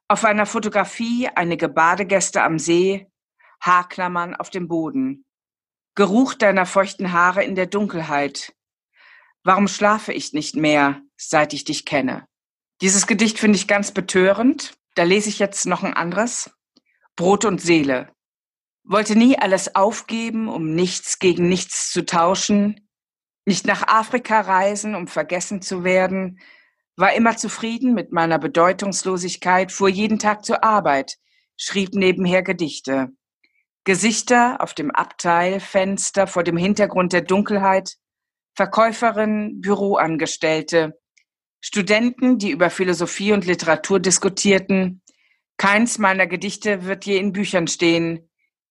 Auf einer Fotografie einige Badegäste am See, Haarklammern auf dem Boden. Geruch deiner feuchten Haare in der Dunkelheit. Warum schlafe ich nicht mehr, seit ich dich kenne? Dieses Gedicht finde ich ganz betörend. Da lese ich jetzt noch ein anderes. Brot und Seele. Wollte nie alles aufgeben, um nichts gegen nichts zu tauschen, nicht nach Afrika reisen, um vergessen zu werden, war immer zufrieden mit meiner Bedeutungslosigkeit, fuhr jeden Tag zur Arbeit, schrieb nebenher Gedichte. Gesichter auf dem Abteilfenster vor dem Hintergrund der Dunkelheit, Verkäuferin, Büroangestellte, Studenten, die über Philosophie und Literatur diskutierten. Keins meiner Gedichte wird je in Büchern stehen.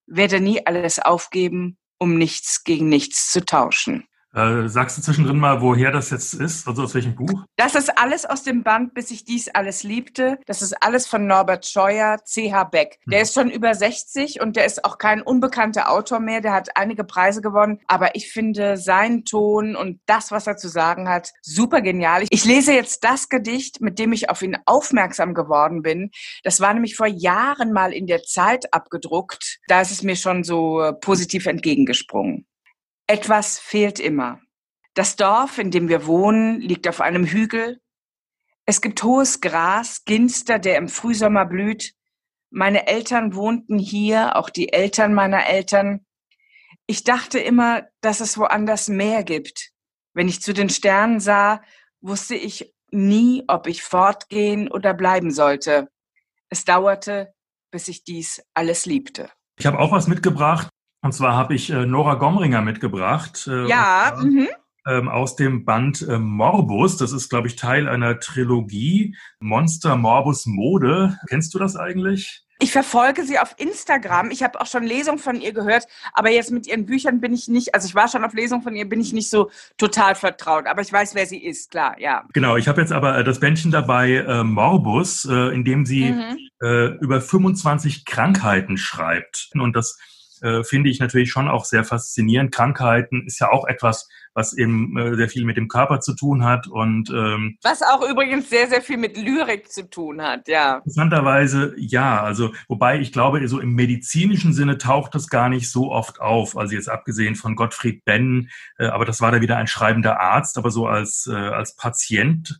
Werde nie alles aufgeben, um nichts gegen nichts zu tauschen. Äh, sagst du zwischendrin mal, woher das jetzt ist? Also aus welchem Buch? Das ist alles aus dem Band, bis ich dies alles liebte. Das ist alles von Norbert Scheuer, C.H. Beck. Der hm. ist schon über 60 und der ist auch kein unbekannter Autor mehr. Der hat einige Preise gewonnen. Aber ich finde seinen Ton und das, was er zu sagen hat, super genial. Ich lese jetzt das Gedicht, mit dem ich auf ihn aufmerksam geworden bin. Das war nämlich vor Jahren mal in der Zeit abgedruckt. Da ist es mir schon so positiv entgegengesprungen. Etwas fehlt immer. Das Dorf, in dem wir wohnen, liegt auf einem Hügel. Es gibt hohes Gras, Ginster, der im Frühsommer blüht. Meine Eltern wohnten hier, auch die Eltern meiner Eltern. Ich dachte immer, dass es woanders mehr gibt. Wenn ich zu den Sternen sah, wusste ich nie, ob ich fortgehen oder bleiben sollte. Es dauerte, bis ich dies alles liebte. Ich habe auch was mitgebracht. Und zwar habe ich äh, Nora Gomringer mitgebracht. Äh, ja. Zwar, mhm. ähm, aus dem Band äh, Morbus. Das ist, glaube ich, Teil einer Trilogie. Monster Morbus Mode. Kennst du das eigentlich? Ich verfolge sie auf Instagram. Ich habe auch schon Lesungen von ihr gehört, aber jetzt mit ihren Büchern bin ich nicht, also ich war schon auf Lesungen von ihr, bin ich nicht so total vertraut, aber ich weiß, wer sie ist, klar, ja. Genau, ich habe jetzt aber äh, das Bändchen dabei, äh, Morbus, äh, in dem sie mhm. äh, über 25 Krankheiten schreibt. Und das äh, finde ich natürlich schon auch sehr faszinierend. Krankheiten ist ja auch etwas, was eben äh, sehr viel mit dem Körper zu tun hat und ähm, was auch übrigens sehr sehr viel mit Lyrik zu tun hat, ja. Interessanterweise ja, also wobei ich glaube, so im medizinischen Sinne taucht das gar nicht so oft auf. Also jetzt abgesehen von Gottfried Benn, äh, aber das war da wieder ein schreibender Arzt, aber so als äh, als Patient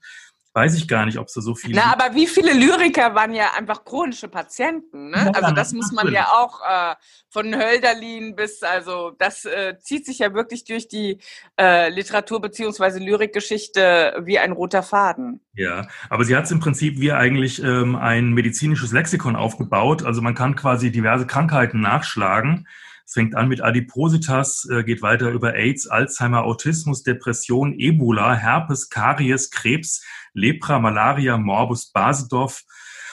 weiß ich gar nicht, ob es da so viele. Na, aber wie viele Lyriker waren ja einfach chronische Patienten, ne? Ja, also das muss man natürlich. ja auch äh, von Hölderlin bis, also das äh, zieht sich ja wirklich durch die äh, Literatur beziehungsweise Lyrikgeschichte wie ein roter Faden. Ja, aber sie hat es im Prinzip wie eigentlich ähm, ein medizinisches Lexikon aufgebaut. Also man kann quasi diverse Krankheiten nachschlagen. Es fängt an mit Adipositas, äh, geht weiter über AIDS, Alzheimer, Autismus, Depression, Ebola, Herpes, Karies, Krebs, Lepra, Malaria, Morbus Basedorf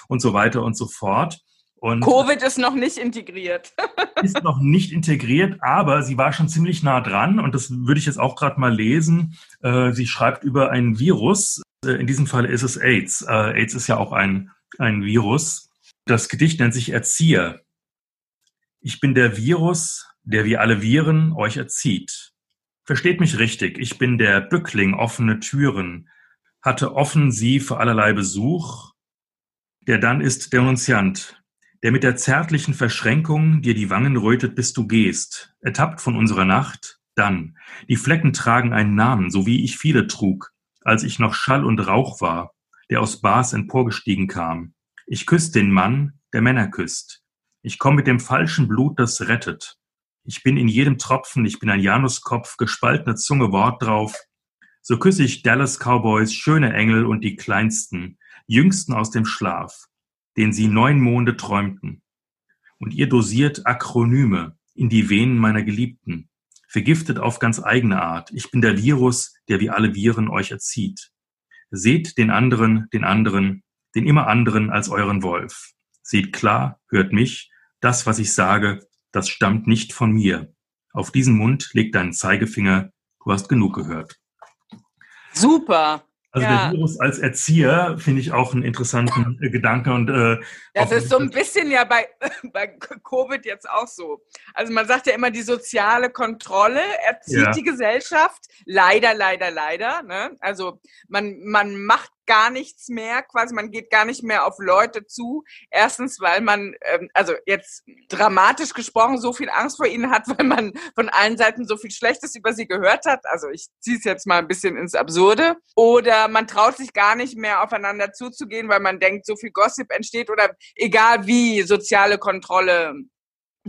und so weiter und so fort. Und Covid ist noch nicht integriert. ist noch nicht integriert, aber sie war schon ziemlich nah dran und das würde ich jetzt auch gerade mal lesen. Äh, sie schreibt über ein Virus. Äh, in diesem Fall ist es AIDS. Äh, AIDS ist ja auch ein, ein Virus. Das Gedicht nennt sich Erzieher. Ich bin der Virus, der wie alle Viren euch erzieht. Versteht mich richtig, ich bin der Bückling offene Türen, hatte offen sie für allerlei Besuch, der dann ist Denunziant, der mit der zärtlichen Verschränkung dir die Wangen rötet, bis du gehst, ertappt von unserer Nacht, dann, die Flecken tragen einen Namen, so wie ich viele trug, als ich noch Schall und Rauch war, der aus Bars emporgestiegen kam. Ich küss den Mann, der Männer küsst. Ich komm mit dem falschen Blut, das rettet. Ich bin in jedem Tropfen, ich bin ein Januskopf, gespaltene Zunge, Wort drauf, so küsse ich Dallas Cowboys schöne Engel und die kleinsten, jüngsten aus dem Schlaf, den sie neun Monde träumten. Und ihr dosiert Akronyme in die Venen meiner Geliebten, vergiftet auf ganz eigene Art. Ich bin der Virus, der wie alle Viren euch erzieht. Seht den anderen, den anderen, den immer anderen als euren Wolf. Seht klar, hört mich, das, was ich sage, das stammt nicht von mir. Auf diesen Mund legt dein Zeigefinger, du hast genug gehört. Super. Also ja. der Virus als Erzieher finde ich auch einen interessanten äh, Gedanke und äh, das ist so ein bisschen ja bei, bei Covid jetzt auch so. Also man sagt ja immer, die soziale Kontrolle erzieht ja. die Gesellschaft. Leider, leider, leider. Ne? Also man, man macht gar nichts mehr, quasi man geht gar nicht mehr auf Leute zu. Erstens, weil man, ähm, also jetzt dramatisch gesprochen, so viel Angst vor ihnen hat, weil man von allen Seiten so viel Schlechtes über sie gehört hat. Also ich ziehe es jetzt mal ein bisschen ins Absurde. Oder man traut sich gar nicht mehr aufeinander zuzugehen, weil man denkt, so viel Gossip entsteht oder egal wie soziale Kontrolle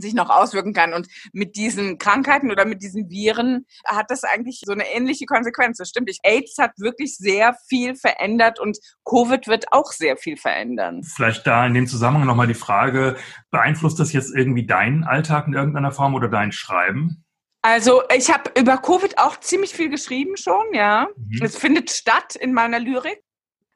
sich noch auswirken kann. Und mit diesen Krankheiten oder mit diesen Viren hat das eigentlich so eine ähnliche Konsequenz. Das stimmt. AIDS hat wirklich sehr viel verändert und Covid wird auch sehr viel verändern. Vielleicht da in dem Zusammenhang nochmal die Frage, beeinflusst das jetzt irgendwie deinen Alltag in irgendeiner Form oder dein Schreiben? Also ich habe über Covid auch ziemlich viel geschrieben schon, ja. Mhm. Es findet statt in meiner Lyrik.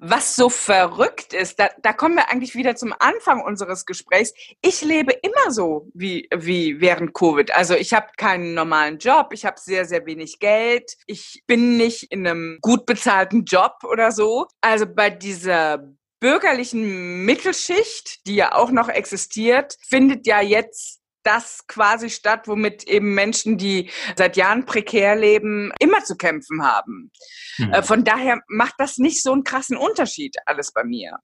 Was so verrückt ist, da, da kommen wir eigentlich wieder zum Anfang unseres Gesprächs. Ich lebe immer so wie, wie während Covid. Also ich habe keinen normalen Job, ich habe sehr, sehr wenig Geld, ich bin nicht in einem gut bezahlten Job oder so. Also bei dieser bürgerlichen Mittelschicht, die ja auch noch existiert, findet ja jetzt das quasi statt, womit eben Menschen, die seit Jahren prekär leben, immer zu kämpfen haben. Mhm. Von daher macht das nicht so einen krassen Unterschied alles bei mir.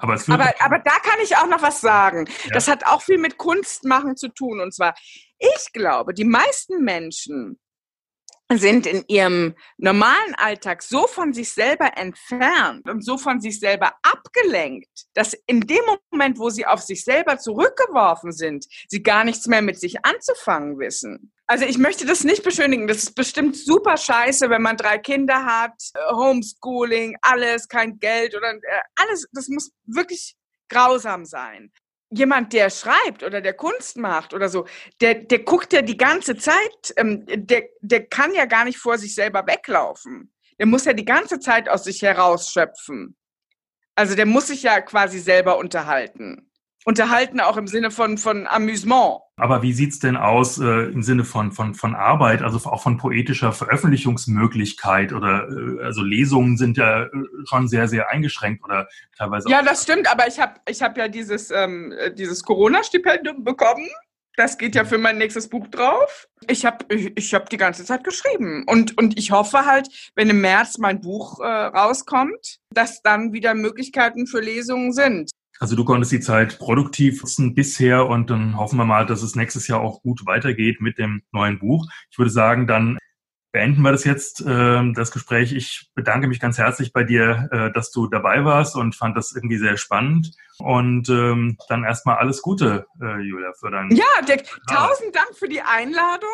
Aber, aber, aber, da kann ich auch noch was sagen. Ja. Das hat auch viel mit Kunstmachen zu tun. Und zwar, ich glaube, die meisten Menschen sind in ihrem normalen Alltag so von sich selber entfernt und so von sich selber abgelenkt, dass in dem Moment, wo sie auf sich selber zurückgeworfen sind, sie gar nichts mehr mit sich anzufangen wissen. Also ich möchte das nicht beschönigen. Das ist bestimmt super scheiße, wenn man drei Kinder hat, äh, Homeschooling, alles, kein Geld oder äh, alles. Das muss wirklich grausam sein jemand, der schreibt oder der Kunst macht oder so, der, der guckt ja die ganze Zeit, ähm, der, der kann ja gar nicht vor sich selber weglaufen. Der muss ja die ganze Zeit aus sich herausschöpfen. Also der muss sich ja quasi selber unterhalten unterhalten, auch im Sinne von, von Amüsement. Aber wie sieht's denn aus äh, im Sinne von, von, von Arbeit, also auch von poetischer Veröffentlichungsmöglichkeit oder äh, also Lesungen sind ja äh, schon sehr, sehr eingeschränkt oder teilweise. Ja, das stimmt, aber ich habe ich hab ja dieses, ähm, dieses Corona-Stipendium bekommen. Das geht ja für mein nächstes Buch drauf. Ich habe ich, ich hab die ganze Zeit geschrieben. Und, und ich hoffe halt, wenn im März mein Buch äh, rauskommt, dass dann wieder Möglichkeiten für Lesungen sind. Also du konntest die Zeit produktiv nutzen bisher und dann hoffen wir mal, dass es nächstes Jahr auch gut weitergeht mit dem neuen Buch. Ich würde sagen, dann beenden wir das jetzt, äh, das Gespräch. Ich bedanke mich ganz herzlich bei dir, äh, dass du dabei warst und fand das irgendwie sehr spannend. Und ähm, dann erstmal alles Gute, äh, Julia, für dein. Ja, Dirk, tausend Dank für die Einladung.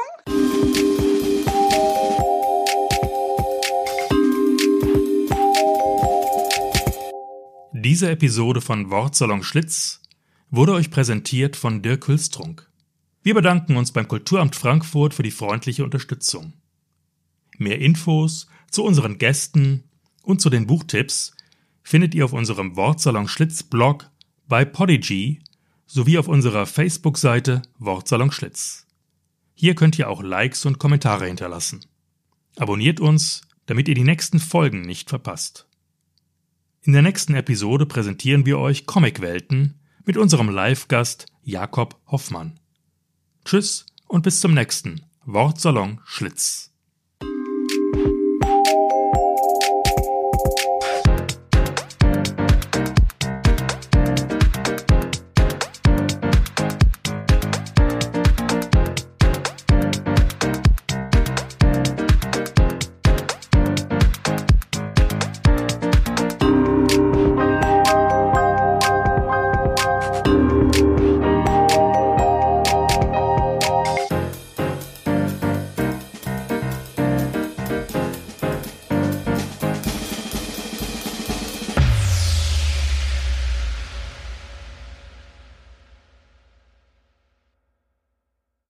Diese Episode von Wortsalon Schlitz wurde euch präsentiert von Dirk Hülstrunk. Wir bedanken uns beim Kulturamt Frankfurt für die freundliche Unterstützung. Mehr Infos zu unseren Gästen und zu den Buchtipps findet ihr auf unserem Wortsalon Schlitz Blog bei Podigy sowie auf unserer Facebook-Seite Wortsalon Schlitz. Hier könnt ihr auch Likes und Kommentare hinterlassen. Abonniert uns, damit ihr die nächsten Folgen nicht verpasst. In der nächsten Episode präsentieren wir euch Comicwelten mit unserem Live-Gast Jakob Hoffmann. Tschüss und bis zum nächsten Wortsalon Schlitz.